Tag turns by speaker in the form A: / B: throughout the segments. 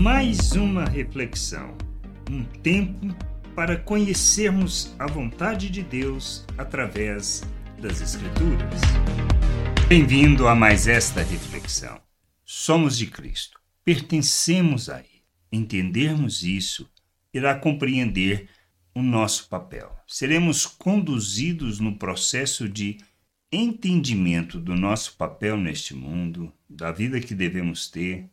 A: Mais uma reflexão, um tempo para conhecermos a vontade de Deus através das Escrituras. Bem-vindo a mais esta reflexão. Somos de Cristo, pertencemos a Ele. Entendermos isso irá compreender o nosso papel. Seremos conduzidos no processo de entendimento do nosso papel neste mundo, da vida que devemos ter,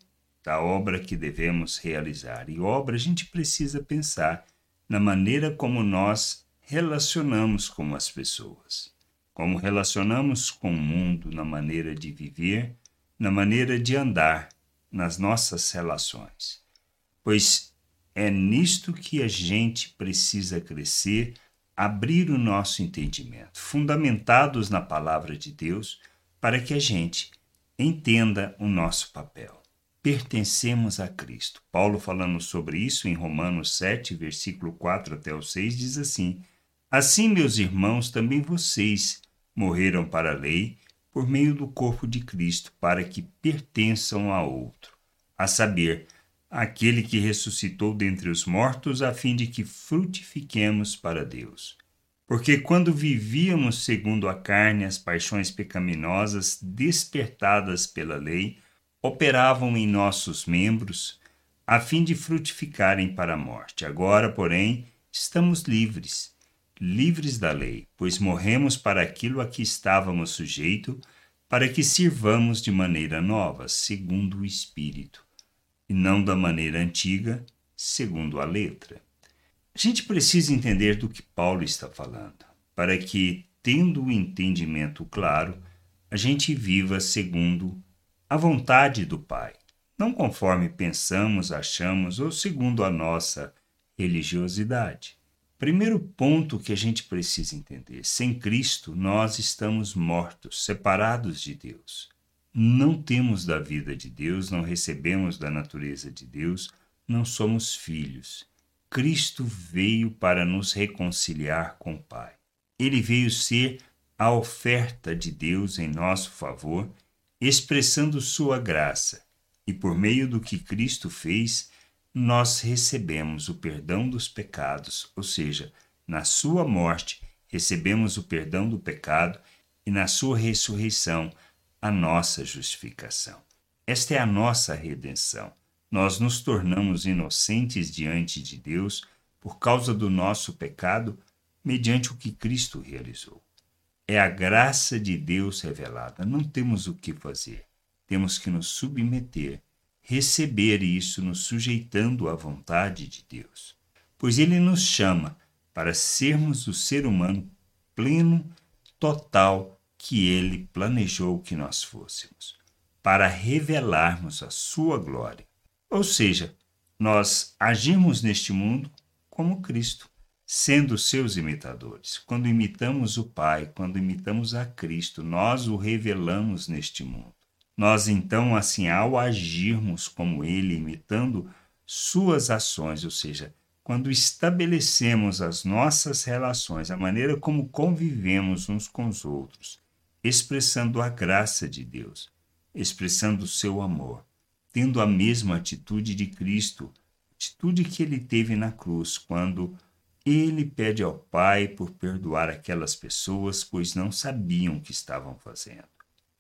A: da obra que devemos realizar. E obra a gente precisa pensar na maneira como nós relacionamos com as pessoas, como relacionamos com o mundo, na maneira de viver, na maneira de andar, nas nossas relações. Pois é nisto que a gente precisa crescer, abrir o nosso entendimento, fundamentados na palavra de Deus, para que a gente entenda o nosso papel. Pertencemos a Cristo. Paulo, falando sobre isso em Romanos 7, versículo 4 até o 6, diz assim: Assim, meus irmãos, também vocês morreram para a lei por meio do corpo de Cristo, para que pertençam a outro, a saber, aquele que ressuscitou dentre os mortos, a fim de que frutifiquemos para Deus. Porque quando vivíamos segundo a carne, as paixões pecaminosas despertadas pela lei operavam em nossos membros, a fim de frutificarem para a morte. Agora, porém, estamos livres, livres da lei, pois morremos para aquilo a que estávamos sujeitos, para que sirvamos de maneira nova, segundo o Espírito e não da maneira antiga, segundo a letra. A gente precisa entender do que Paulo está falando, para que, tendo o entendimento claro, a gente viva segundo a vontade do Pai, não conforme pensamos, achamos ou segundo a nossa religiosidade. Primeiro ponto que a gente precisa entender: sem Cristo, nós estamos mortos, separados de Deus não temos da vida de Deus, não recebemos da natureza de Deus, não somos filhos. Cristo veio para nos reconciliar com o Pai. Ele veio ser a oferta de Deus em nosso favor, expressando sua graça, e por meio do que Cristo fez, nós recebemos o perdão dos pecados, ou seja, na sua morte recebemos o perdão do pecado e na sua ressurreição a nossa justificação. Esta é a nossa redenção. Nós nos tornamos inocentes diante de Deus por causa do nosso pecado, mediante o que Cristo realizou. É a graça de Deus revelada. Não temos o que fazer. Temos que nos submeter, receber isso, nos sujeitando à vontade de Deus. Pois Ele nos chama para sermos o ser humano pleno, total, que ele planejou que nós fôssemos, para revelarmos a sua glória. Ou seja, nós agimos neste mundo como Cristo, sendo seus imitadores. Quando imitamos o Pai, quando imitamos a Cristo, nós o revelamos neste mundo. Nós então, assim, ao agirmos como Ele, imitando suas ações, ou seja, quando estabelecemos as nossas relações, a maneira como convivemos uns com os outros, expressando a graça de Deus, expressando o seu amor, tendo a mesma atitude de Cristo, atitude que ele teve na cruz, quando ele pede ao Pai por perdoar aquelas pessoas, pois não sabiam o que estavam fazendo.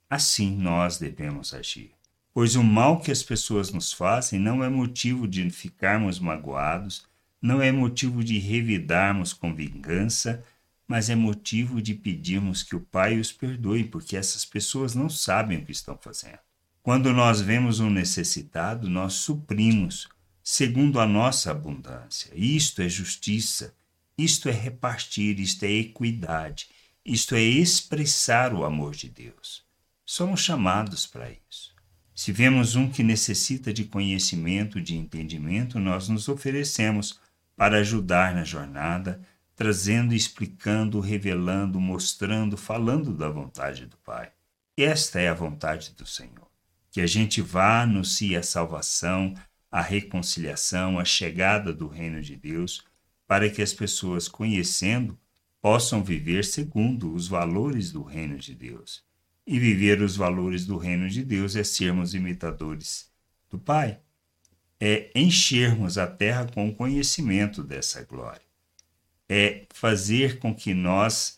A: Assim nós devemos agir. Pois o mal que as pessoas nos fazem não é motivo de ficarmos magoados, não é motivo de revidarmos com vingança, mas é motivo de pedirmos que o Pai os perdoe, porque essas pessoas não sabem o que estão fazendo. Quando nós vemos um necessitado, nós suprimos, segundo a nossa abundância. Isto é justiça, isto é repartir, isto é equidade, isto é expressar o amor de Deus. Somos chamados para isso. Se vemos um que necessita de conhecimento, de entendimento, nós nos oferecemos para ajudar na jornada, trazendo, explicando, revelando, mostrando, falando da vontade do Pai. Esta é a vontade do Senhor. Que a gente vá, anuncie a salvação, a reconciliação, a chegada do reino de Deus, para que as pessoas, conhecendo, possam viver segundo os valores do reino de Deus. E viver os valores do reino de Deus é sermos imitadores do Pai. é enchermos a terra com o conhecimento dessa glória. É fazer com que nós,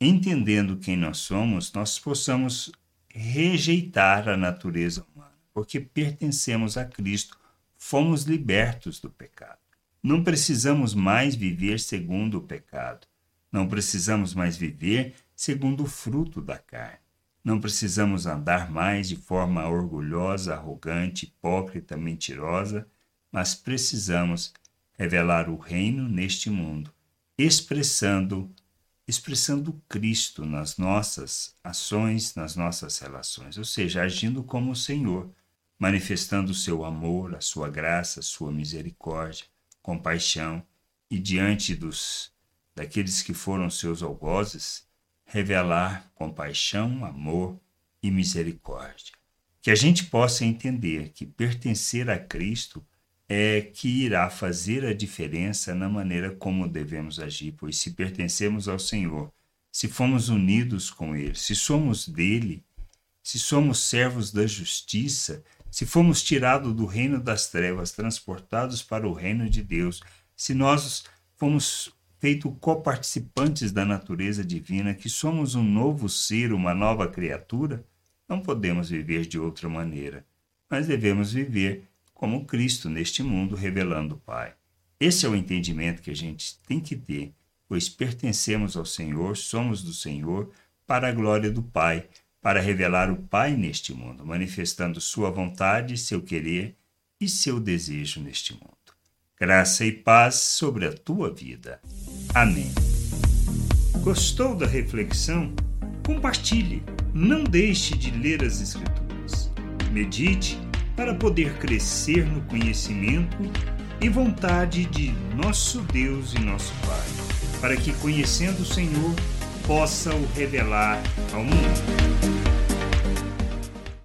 A: entendendo quem nós somos, nós possamos rejeitar a natureza humana, porque pertencemos a Cristo, fomos libertos do pecado. Não precisamos mais viver segundo o pecado. Não precisamos mais viver segundo o fruto da carne. Não precisamos andar mais de forma orgulhosa, arrogante, hipócrita, mentirosa, mas precisamos revelar o reino neste mundo, expressando expressando Cristo nas nossas ações, nas nossas relações, ou seja, agindo como o Senhor, manifestando seu amor, a sua graça, a sua misericórdia, compaixão e diante dos daqueles que foram seus algozes, revelar compaixão, amor e misericórdia. Que a gente possa entender que pertencer a Cristo é que irá fazer a diferença na maneira como devemos agir, pois se pertencemos ao Senhor, se fomos unidos com Ele, se somos dele, se somos servos da justiça, se fomos tirados do reino das trevas, transportados para o reino de Deus, se nós fomos feito coparticipantes da natureza divina, que somos um novo ser, uma nova criatura, não podemos viver de outra maneira, mas devemos viver como Cristo neste mundo, revelando o Pai. Esse é o entendimento que a gente tem que ter, pois pertencemos ao Senhor, somos do Senhor, para a glória do Pai, para revelar o Pai neste mundo, manifestando Sua vontade, seu querer e seu desejo neste mundo. Graça e paz sobre a tua vida. Amém. Gostou da reflexão? Compartilhe. Não deixe de ler as Escrituras. Medite para poder crescer no conhecimento e vontade de nosso Deus e nosso Pai, para que, conhecendo o Senhor, possa o revelar ao mundo.